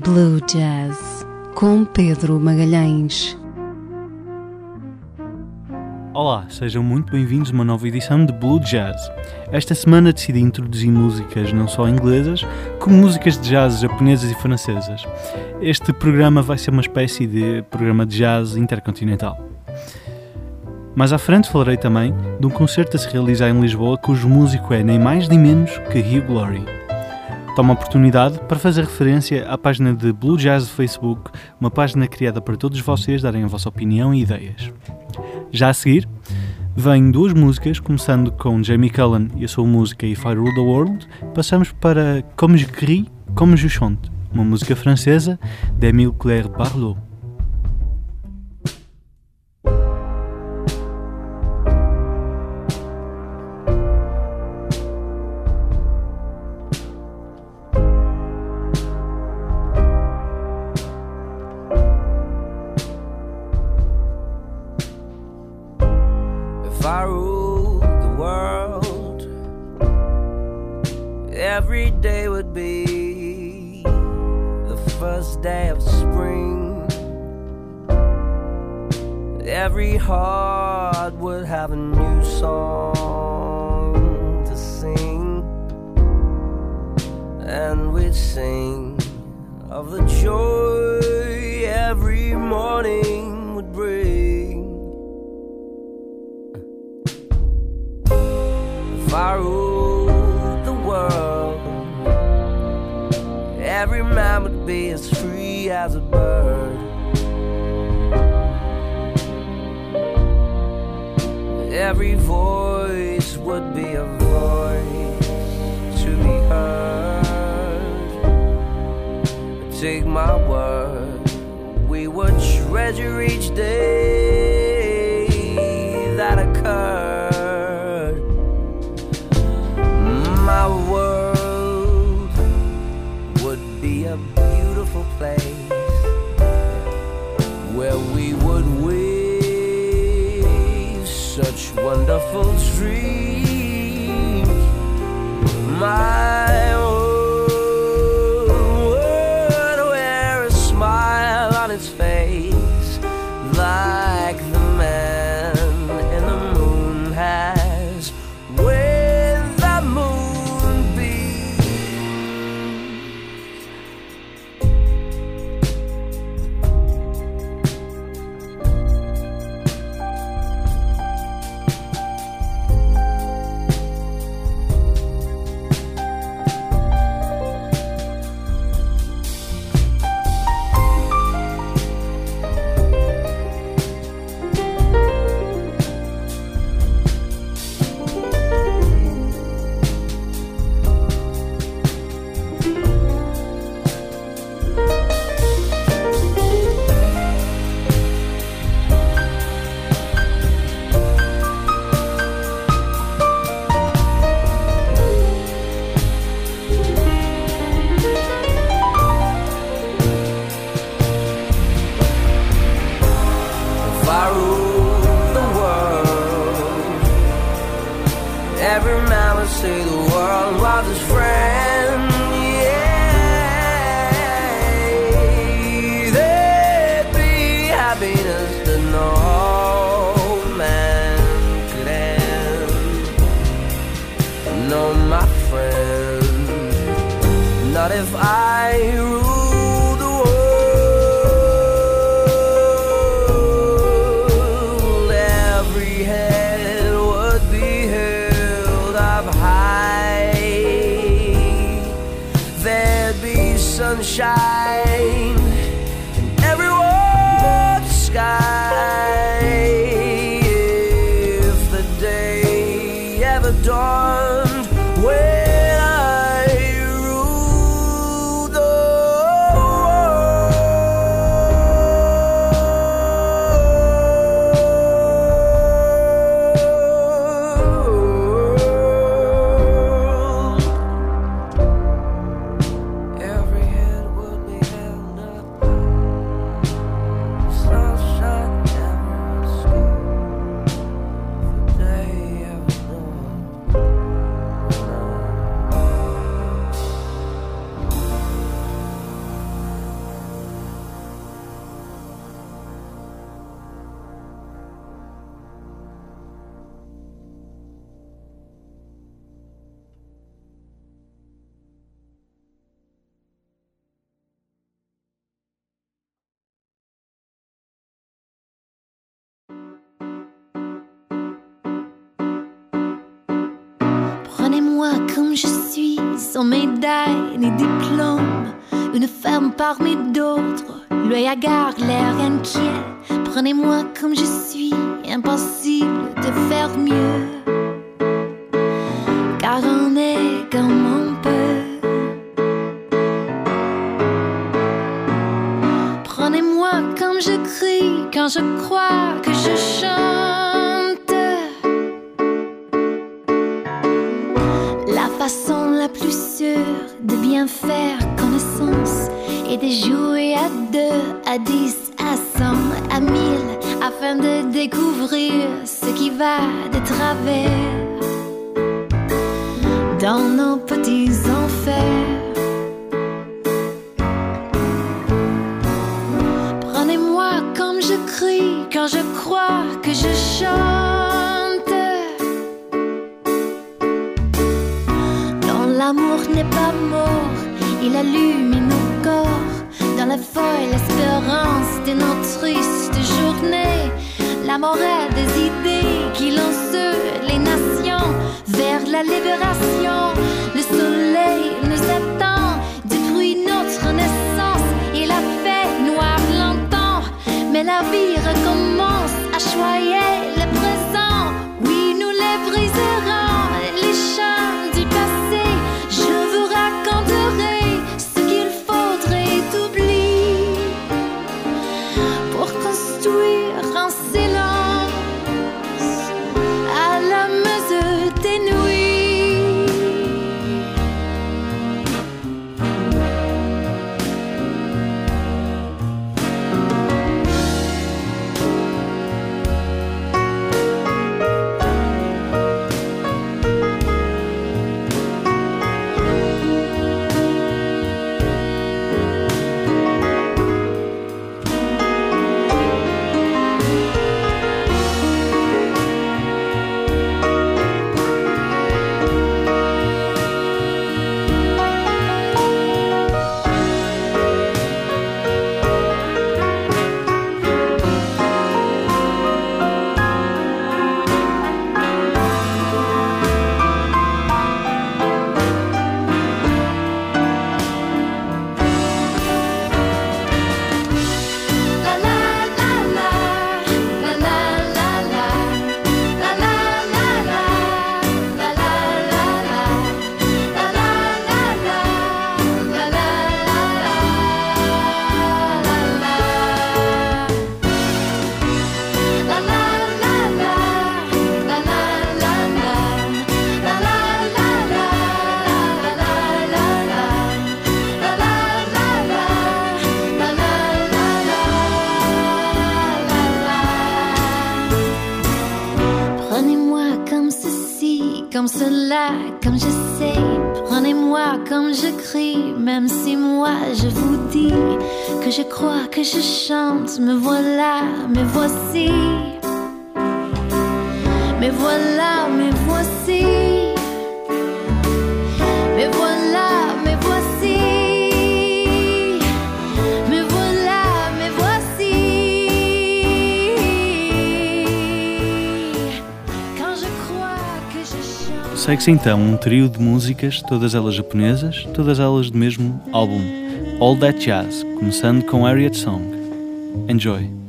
Blue Jazz com Pedro Magalhães. Olá, sejam muito bem-vindos a uma nova edição de Blue Jazz. Esta semana decidi introduzir músicas não só inglesas, como músicas de jazz japonesas e francesas. Este programa vai ser uma espécie de programa de jazz intercontinental. Mais à frente falarei também de um concerto a se realizar em Lisboa cujo músico é nem mais nem menos que Hugh Glory. Tomo a oportunidade para fazer referência à página de Blue Jazz do Facebook, uma página criada para todos vocês darem a vossa opinião e ideias. Já a seguir, vêm duas músicas, começando com Jamie Cullen e a sua música If I Rule the World, passamos para Comme je crie, comme je chante, uma música francesa de Émile Claire Barlow. Every voice would be a voice to be heard. Take my word, we would treasure each day wonderful dreams. My not if I Comme je crie quand je crois que je chante. La façon la plus sûre de bien faire connaissance et de jouer à deux, à dix, à cent, à mille, afin de découvrir ce qui va de travers dans nos petits quand je crois que je chante. Non, l'amour n'est pas mort, il allume nos corps dans la folle espérance de nos tristes journées. La morale des idées qui lancent les nations vers la libération. Le soleil nous attend depuis notre naissance. Il a fait noir longtemps, mais la vie recommence Yeah. Je chante. Me voilà, me voici. Me voilà, me voici. Me voilà, me voici. Me voilà, me voici. Quand je crois que je chante. Segue-se então um trio de músicas, todas elas japonesas, todas elas do mesmo álbum, All That Jazz, começando com Harriet Song. Enjoy!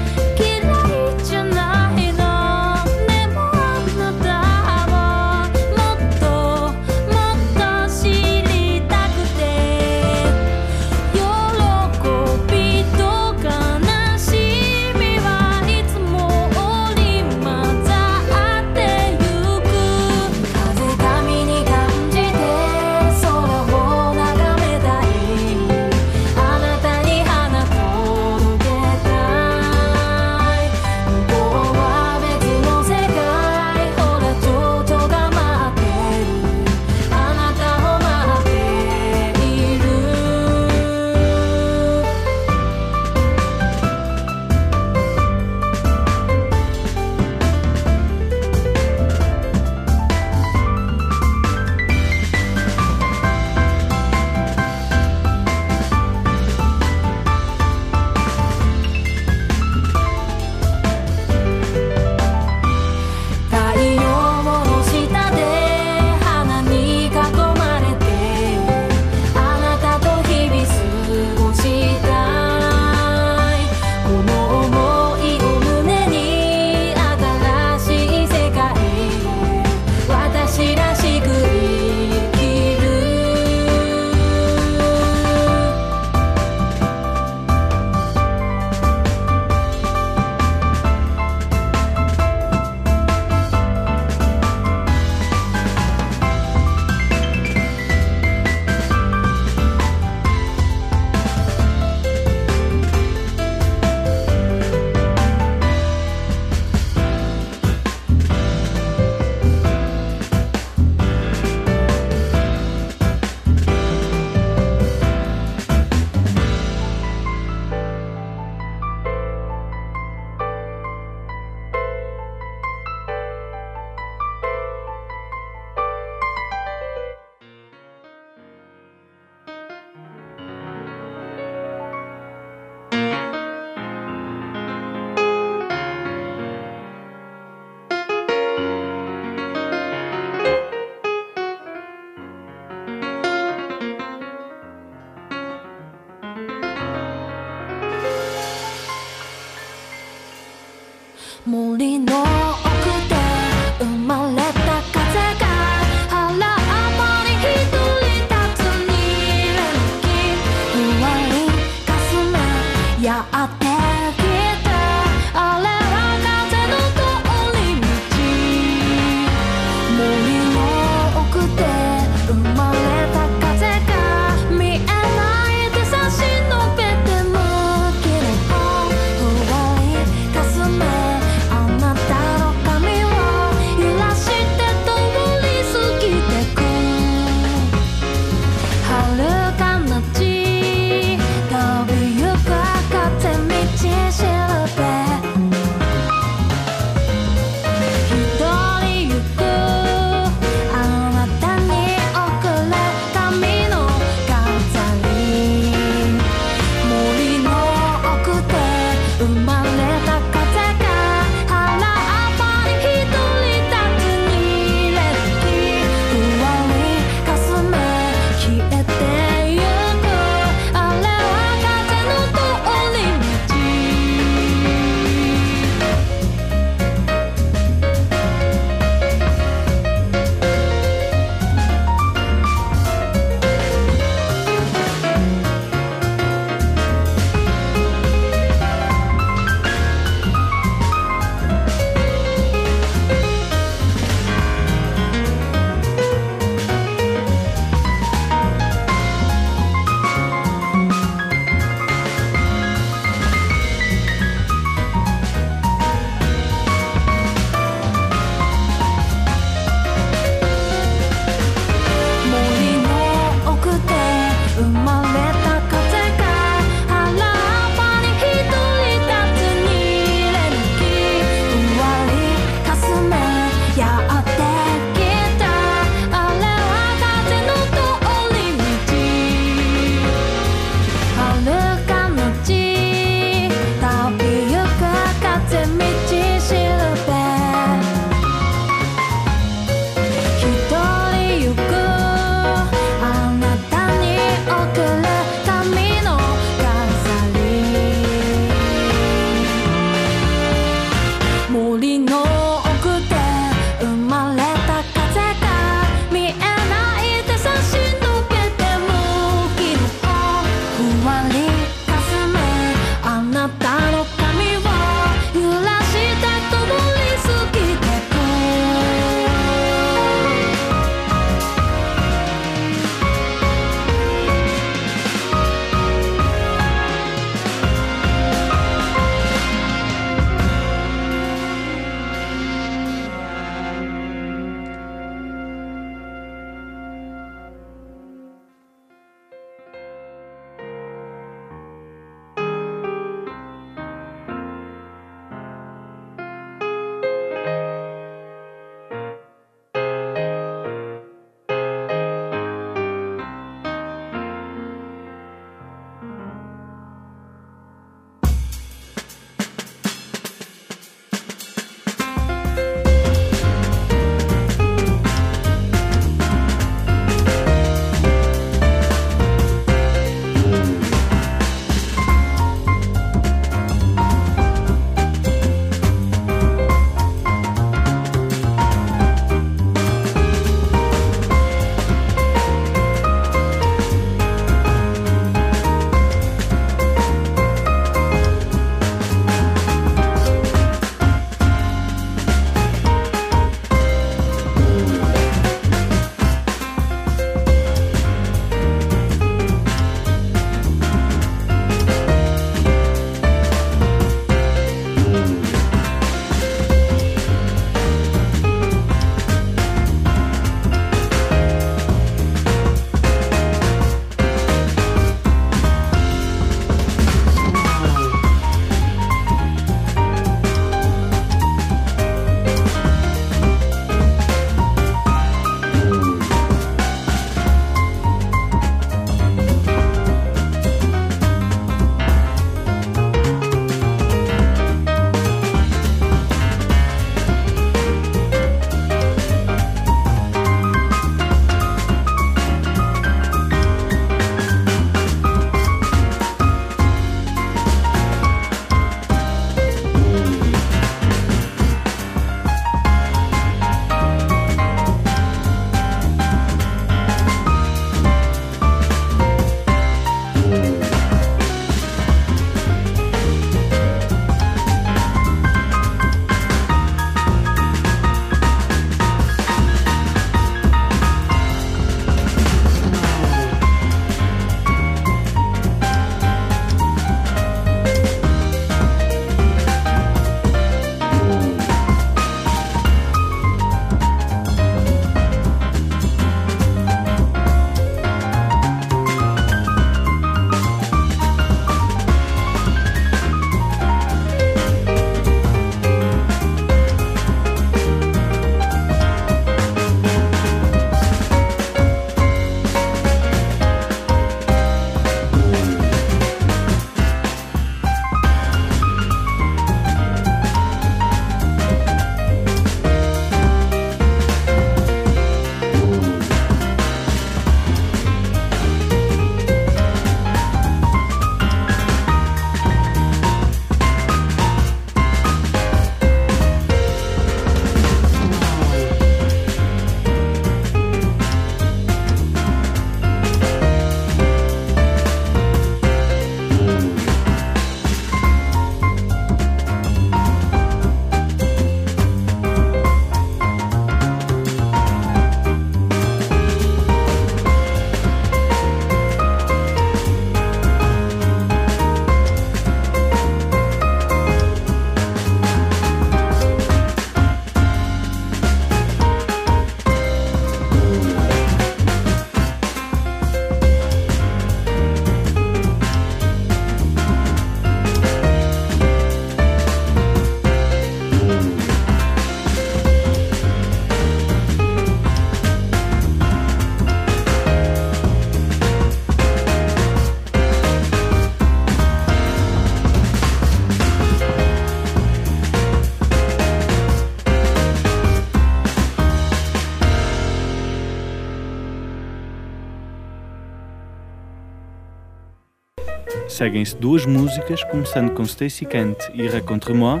Seguem-se duas músicas, começando com Stacy Kent e Raconte-moi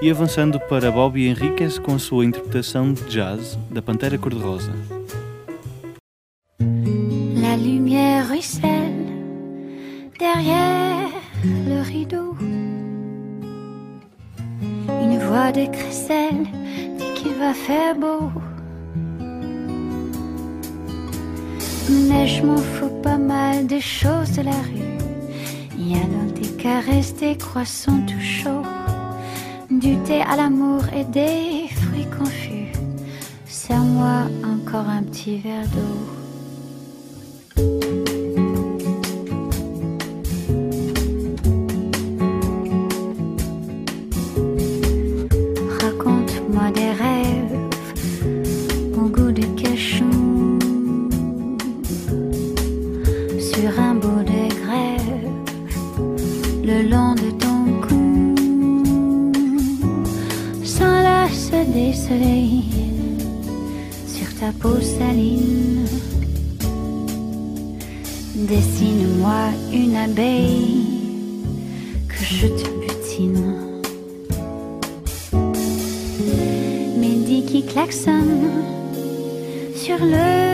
e avançando para Bobby Henriquez com a sua interpretação de jazz da Pantera Cor-de-Rosa. Sur un bout de grève le long de ton cou. Sans l'as des soleils sur ta peau saline dessine-moi une abeille que je te butine. Mehdi qui klaxonne sur le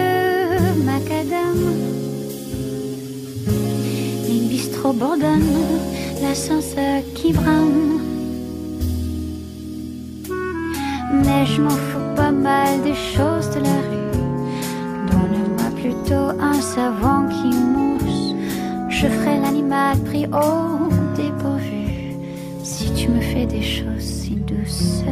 Bourdonnent, l'ascenseur qui brame. Mais je m'en fous pas mal des choses de la rue. Donne-moi plutôt un savon qui mousse. Je ferai l'animal pris au dépourvu si tu me fais des choses si douces.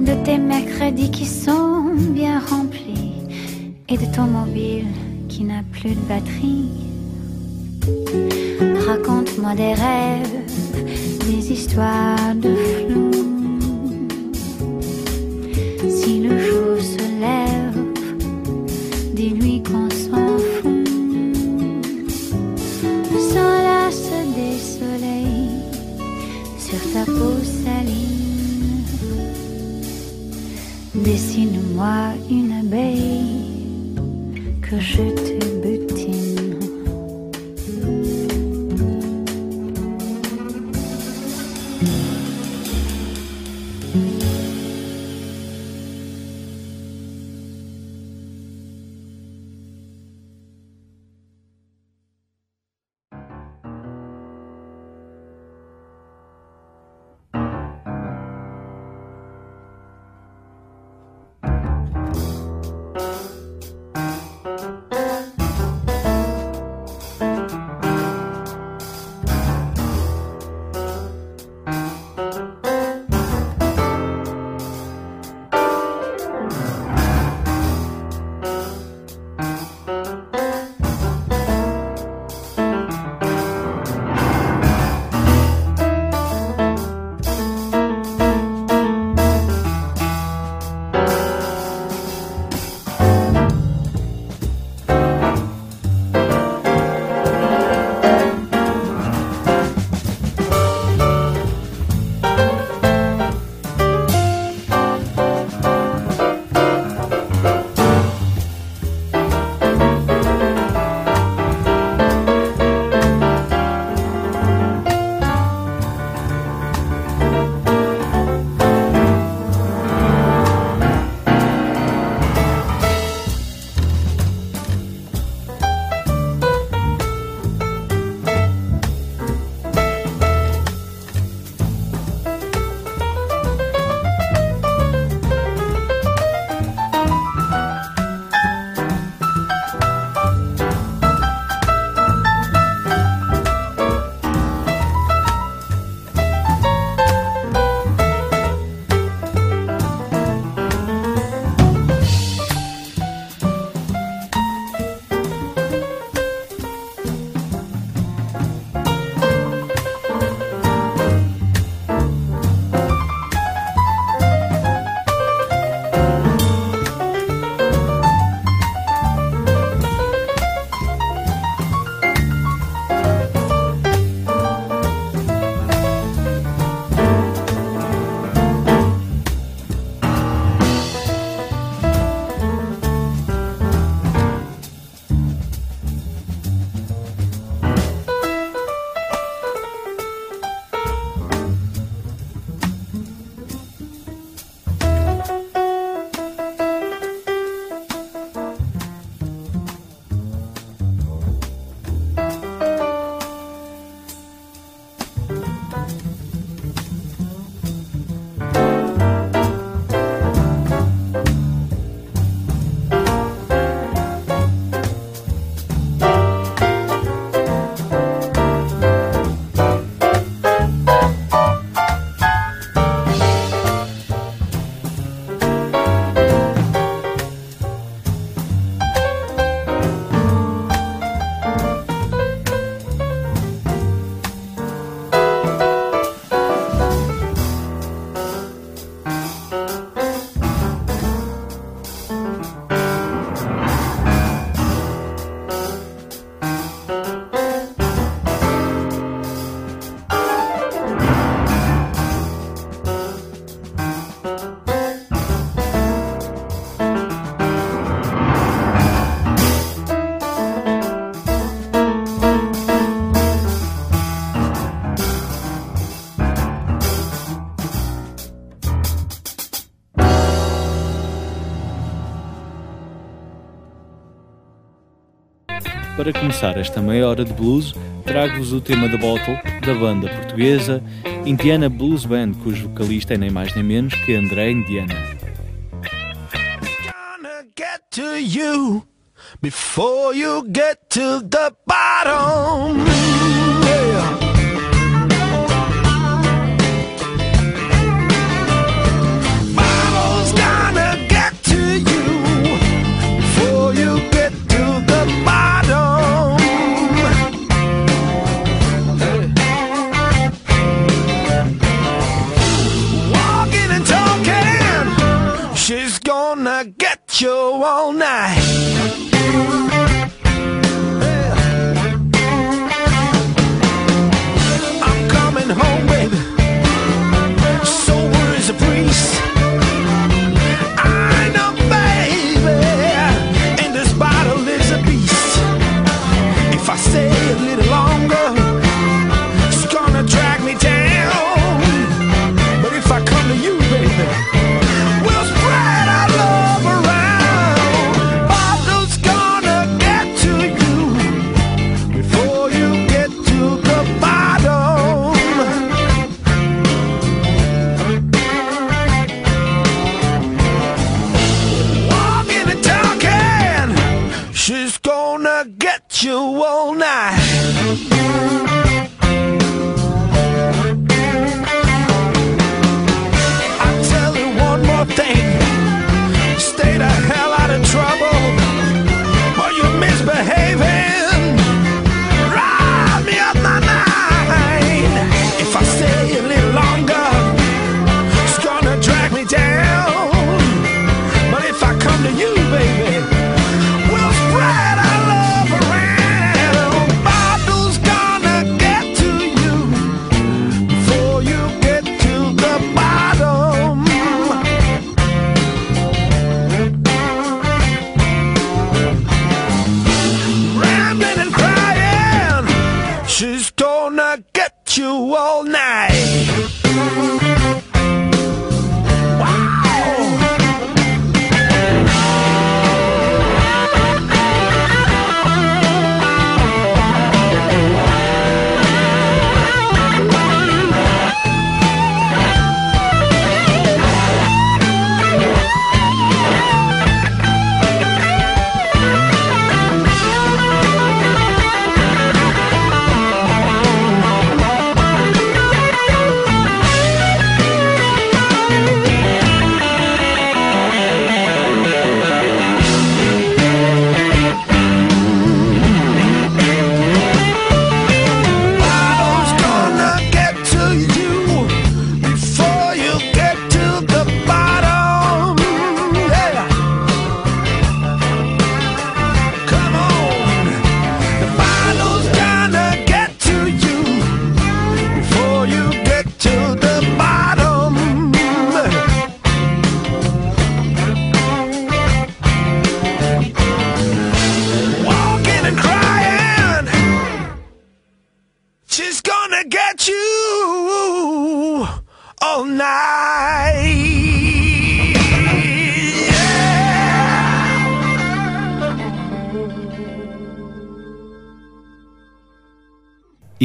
De tes mercredis qui sont bien remplis et de ton mobile qui n'a plus de batterie. Raconte-moi des rêves, des histoires de flou. Dessine-moi une abeille que je Para começar esta meia hora de blues, trago-vos o tema da Bottle, da banda portuguesa Indiana Blues Band, cujo vocalista é nem mais nem menos que André Indiana. before you get to the bottom.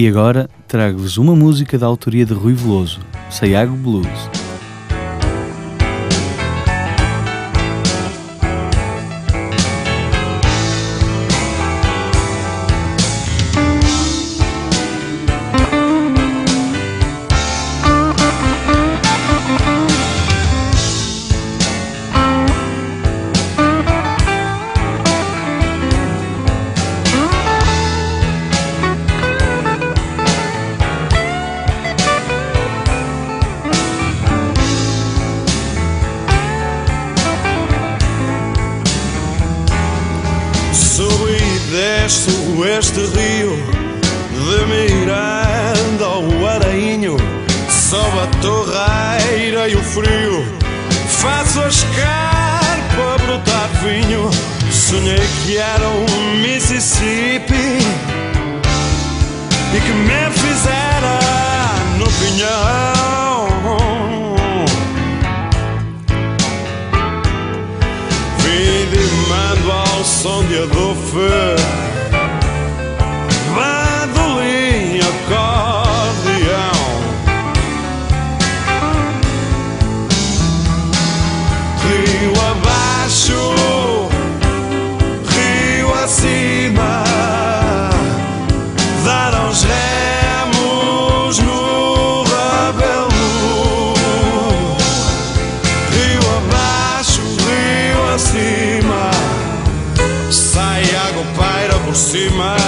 E agora trago-vos uma música da autoria de Rui Veloso, Sayago Blues. Que era um Mississippi E que me fizera no pinhão. Vim de mando ao som de adofe paira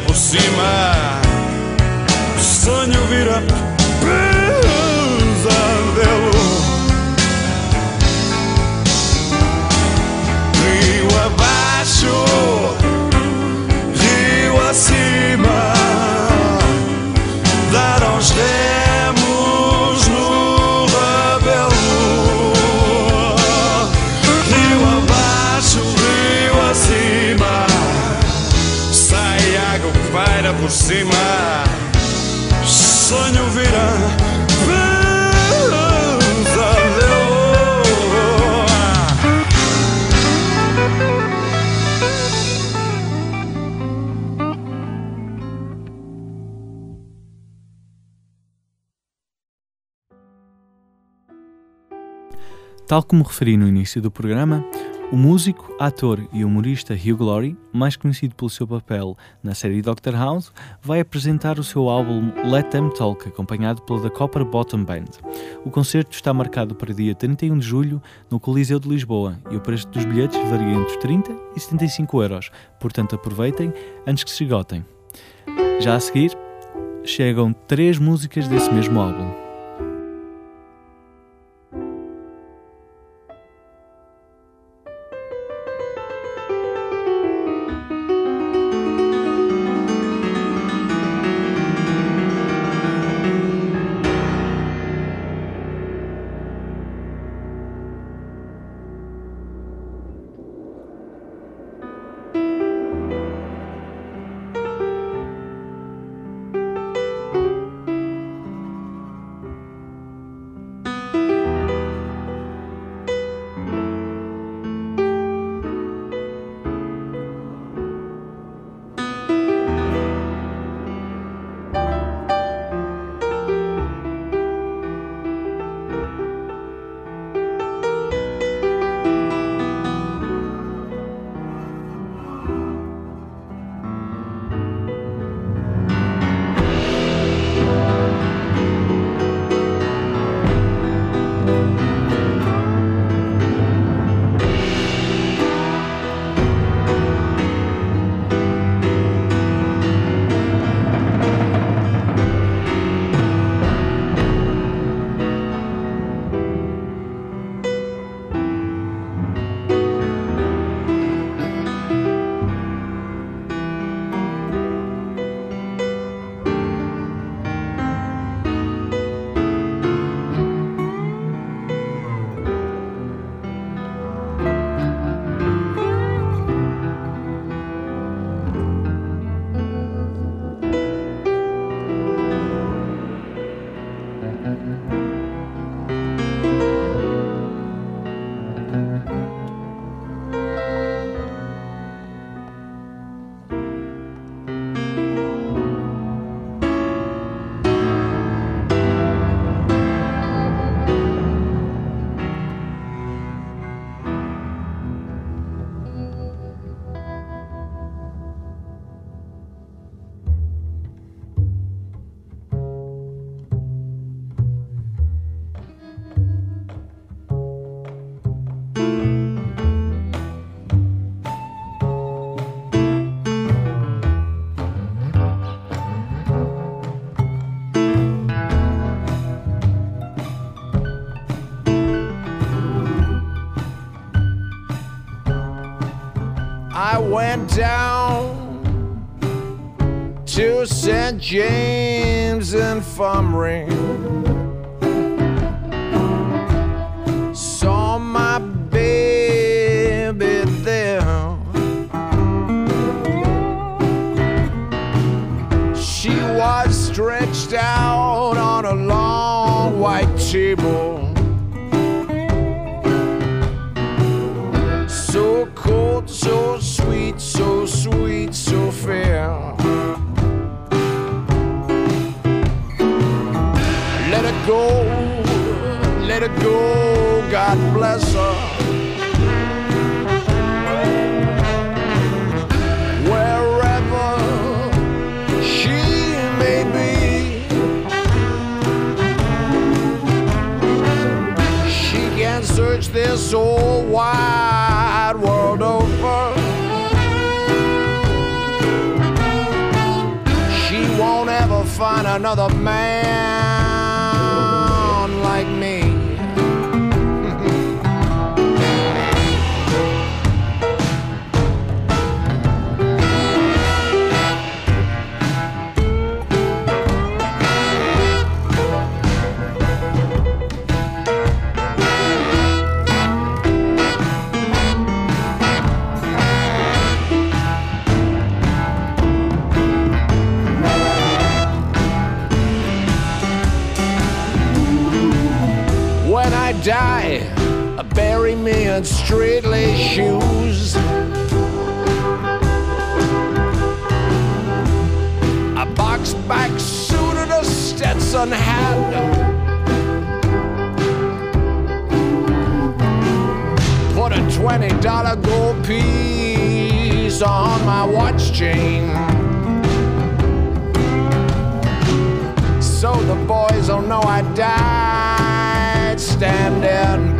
por cima Sonho vira Tal como referi no início do programa, o músico, ator e humorista Hugh Laurie, mais conhecido pelo seu papel na série Doctor House, vai apresentar o seu álbum Let Them Talk, acompanhado pela The Copper Bottom Band. O concerto está marcado para dia 31 de julho no Coliseu de Lisboa e o preço dos bilhetes varia entre 30 e 75 euros, portanto aproveitem antes que se esgotem. Já a seguir, chegam três músicas desse mesmo álbum. I went down to St. James Infirmary. Saw my baby there. She was stretched out on a long white table. Another man Stetson hat. Put a twenty dollar gold piece on my watch chain. So the boys will know I died standing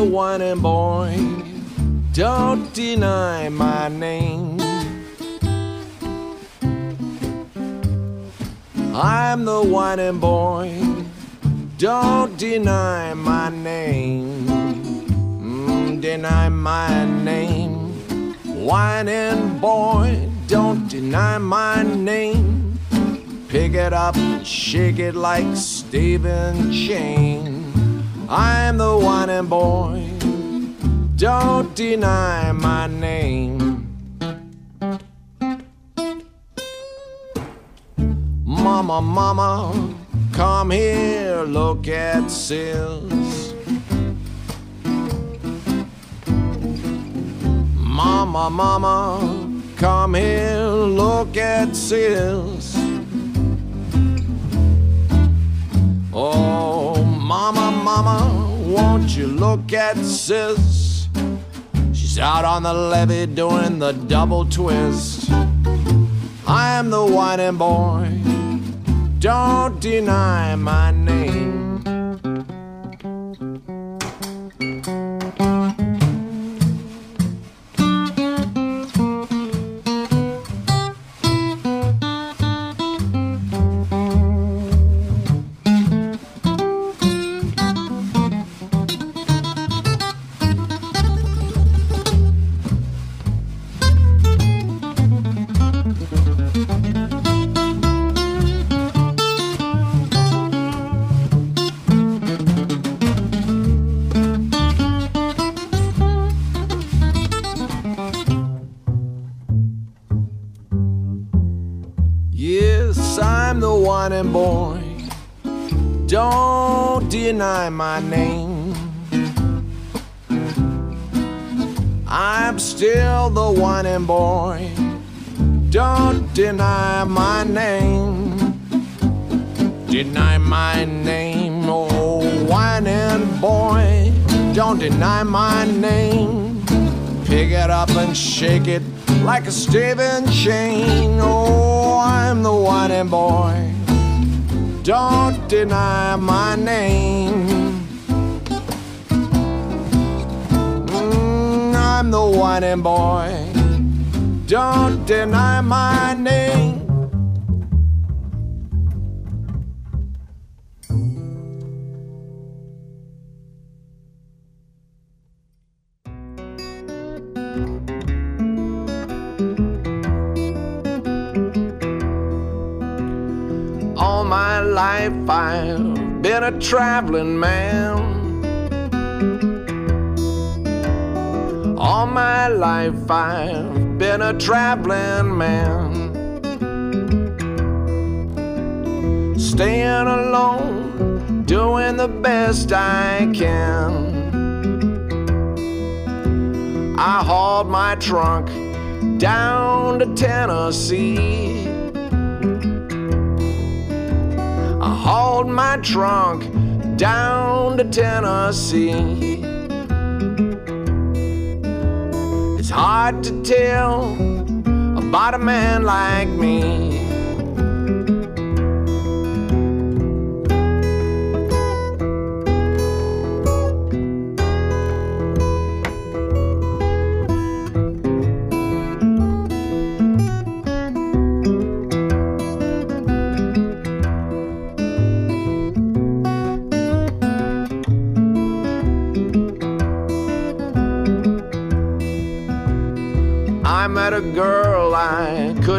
the whining boy. Don't deny my name. I'm the whining boy. Don't deny my name. Mm, deny my name. Whining boy, don't deny my name. Pick it up, and shake it like Stavin' Chain. I'm the whining boy. Don't deny my name. Mama, mama, come here, look at Sis. Mama, mama, come here, look at Sis. Oh, mama, mama, won't you look at sis? She's out on the levee doing the double twist. I am the whining boy. Don't deny my name. And shake it like a Stavin' Chain. Oh, I'm the whining boy. Don't deny my name. Mm, I'm the whining boy. Don't deny my name. I've been a traveling man. All my life I've been a traveling man. Staying alone, doing the best I can. I hauled my trunk down to Tennessee. Hauled my trunk down to Tennessee. It's hard to tell about a man like me.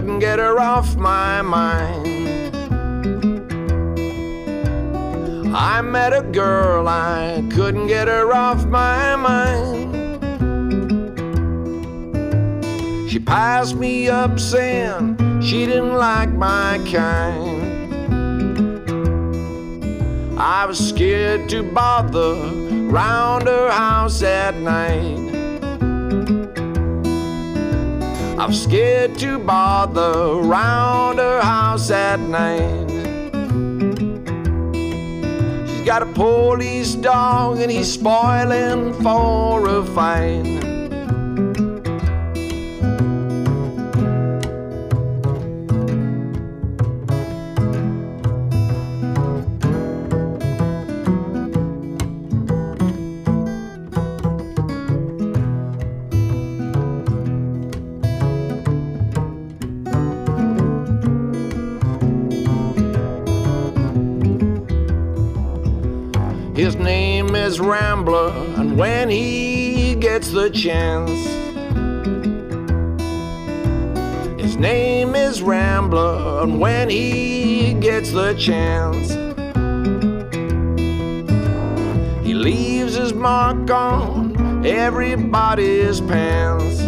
Couldn't get her off my mind. I met a girl, I couldn't get her off my mind. She passed me up saying she didn't like my kind. I was scared to bother round her house at night. I'm scared to bother round her house at night. She's got a police dog and he's spoiling for a fight. Rambler, and when he gets the chance, his name is Rambler, and when he gets the chance, he leaves his mark on everybody's pants.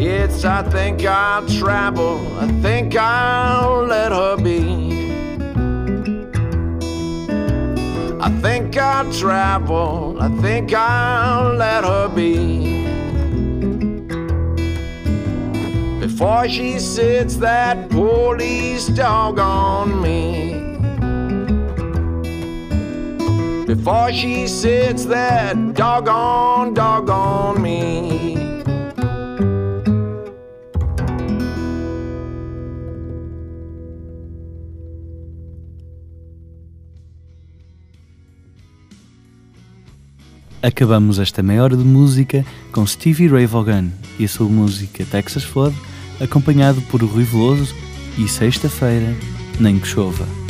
It's, I think I'll travel, I think I'll let her be. I think I'll travel, I think I'll let her be. Before she sits that police dog on me. Before she sits that doggone dog on me. Acabamos esta meia hora de música com Stevie Ray Vaughan e a sua música Texas Flood, acompanhado por Rui Veloso e Sexta-feira, Nem que Chova.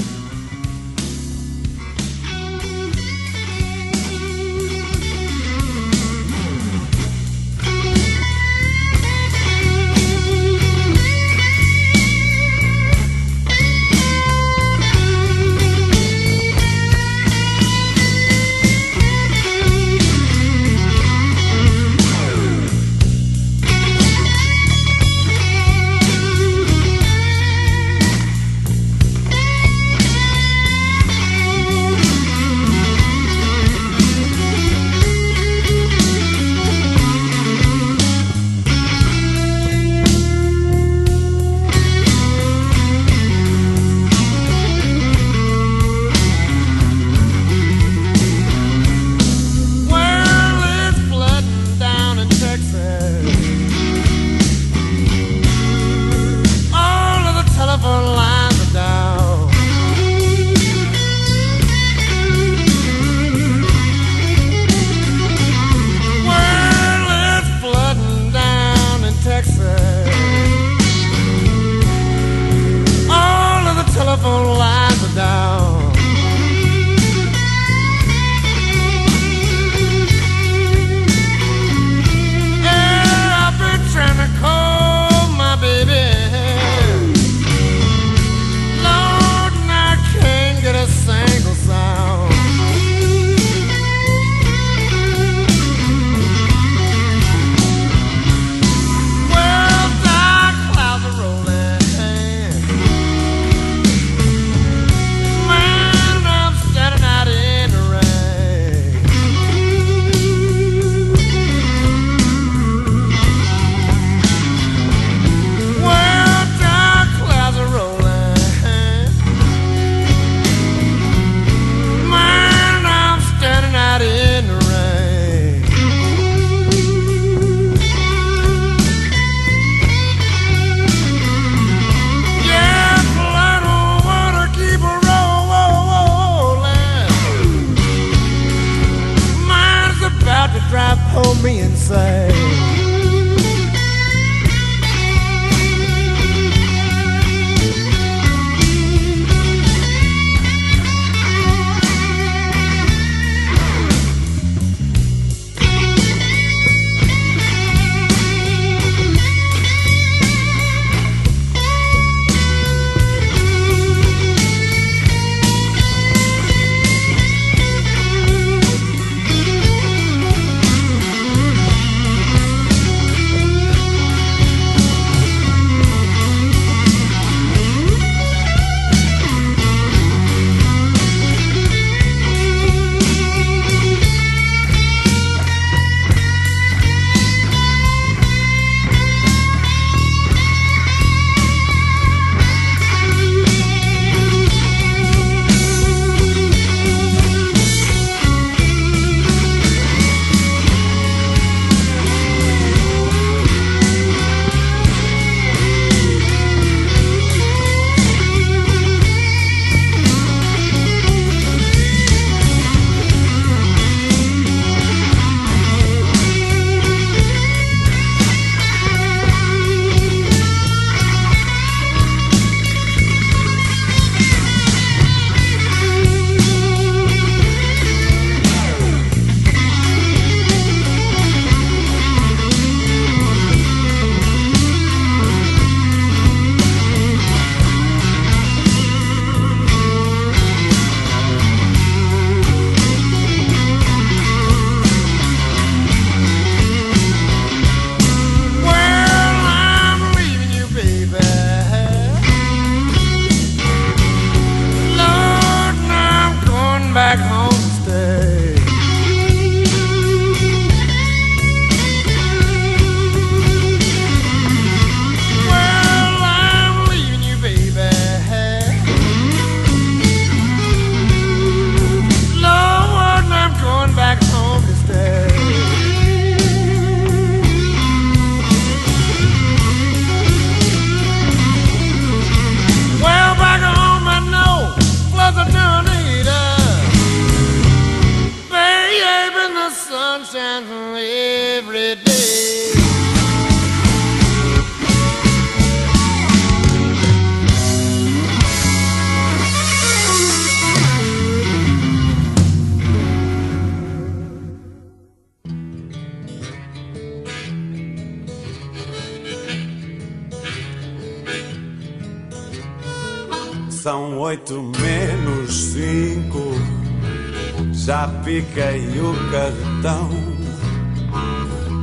Piquei o cartão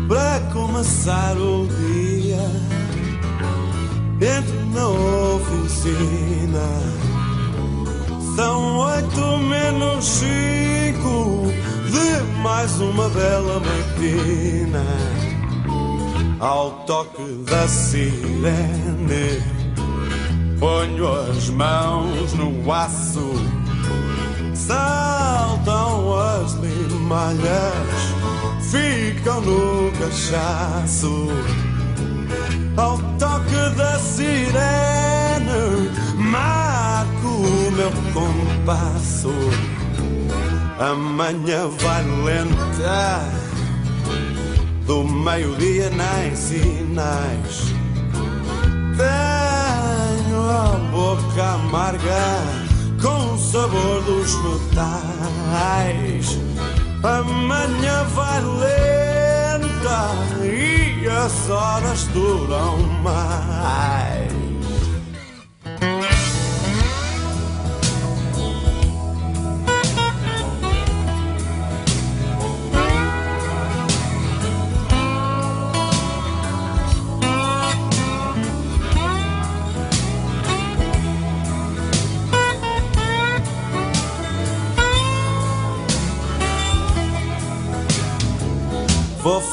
para começar o dia. Entro na oficina. São oito menos cinco de mais uma bela matina. Ao toque da sirene. Ponho as mãos no aço, no cachaço. Ao toque da sirene, marco o meu compasso. Amanhã vai lenta, do meio-dia nem sinais. Tenho a boca amarga com o sabor dos metais. Amanhã vai lenta e as horas duram mais.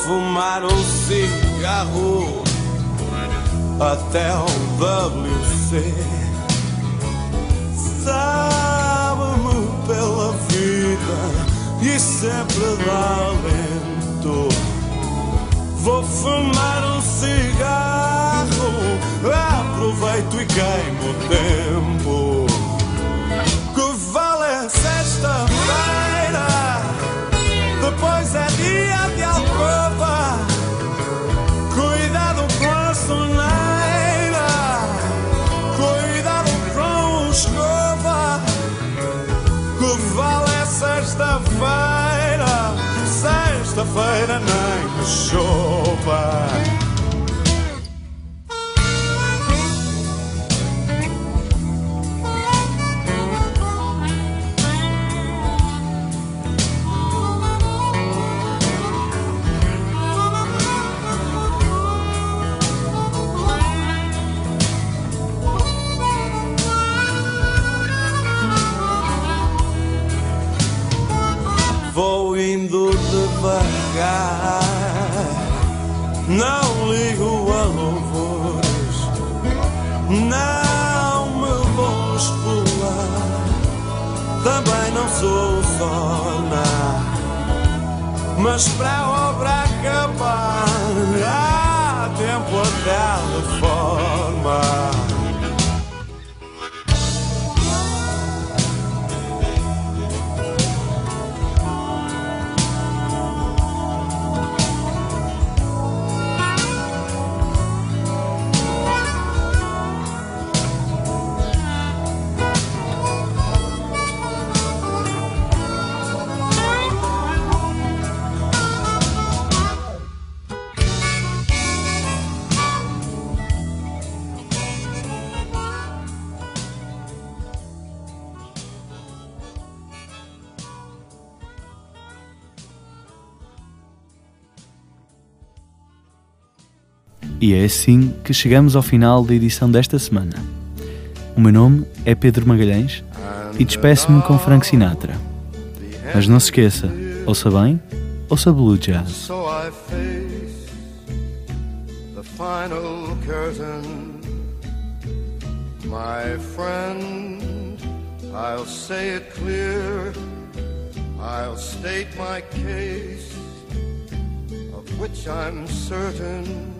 Fumar um cigarro até o WC. Sabe-me pela vida e sempre dá alento. Vou fumar um cigarro, aproveito e queimo o tempo. Que vale sexta-feira, depois é dia de alcova. Sexta-feira nem que. Vou indo devagar, não ligo a louvores, não me vou esfolar, também não sou zona, mas para a obra acabar, há tempo até a reforma. E é assim que chegamos ao final da edição desta semana. O meu nome é Pedro Magalhães e despeço-me com Frank Sinatra. Mas não se esqueça, ouça bem, ouça Blue Jazz. Final curtain. My friend, I'll say it clear. I'll state my case, of which I'm certain.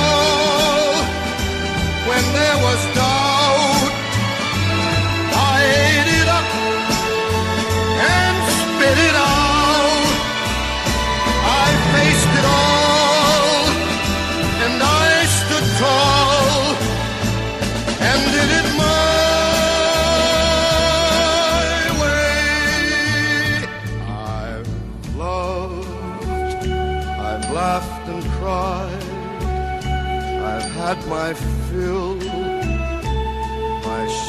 when there was doubt, I ate it up and spit it out. I faced it all, and I stood tall, and did it my way. I've loved, I've laughed and cried, I've had my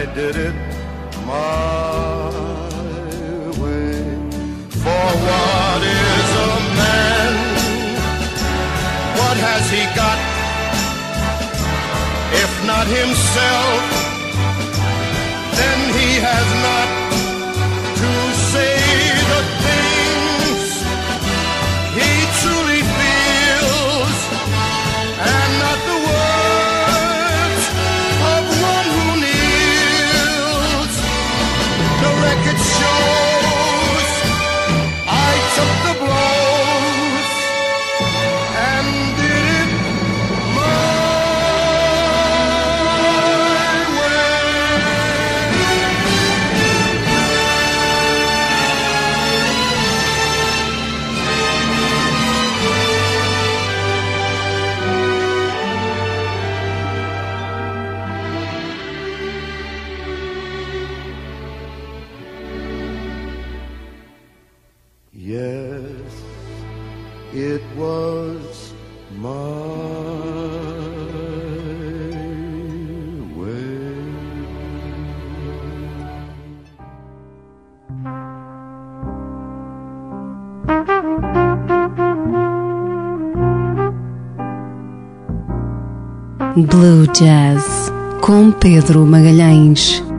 I did it my way. For what is a man? What has he got? If not himself, then he has not Blue Jazz com Pedro Magalhães.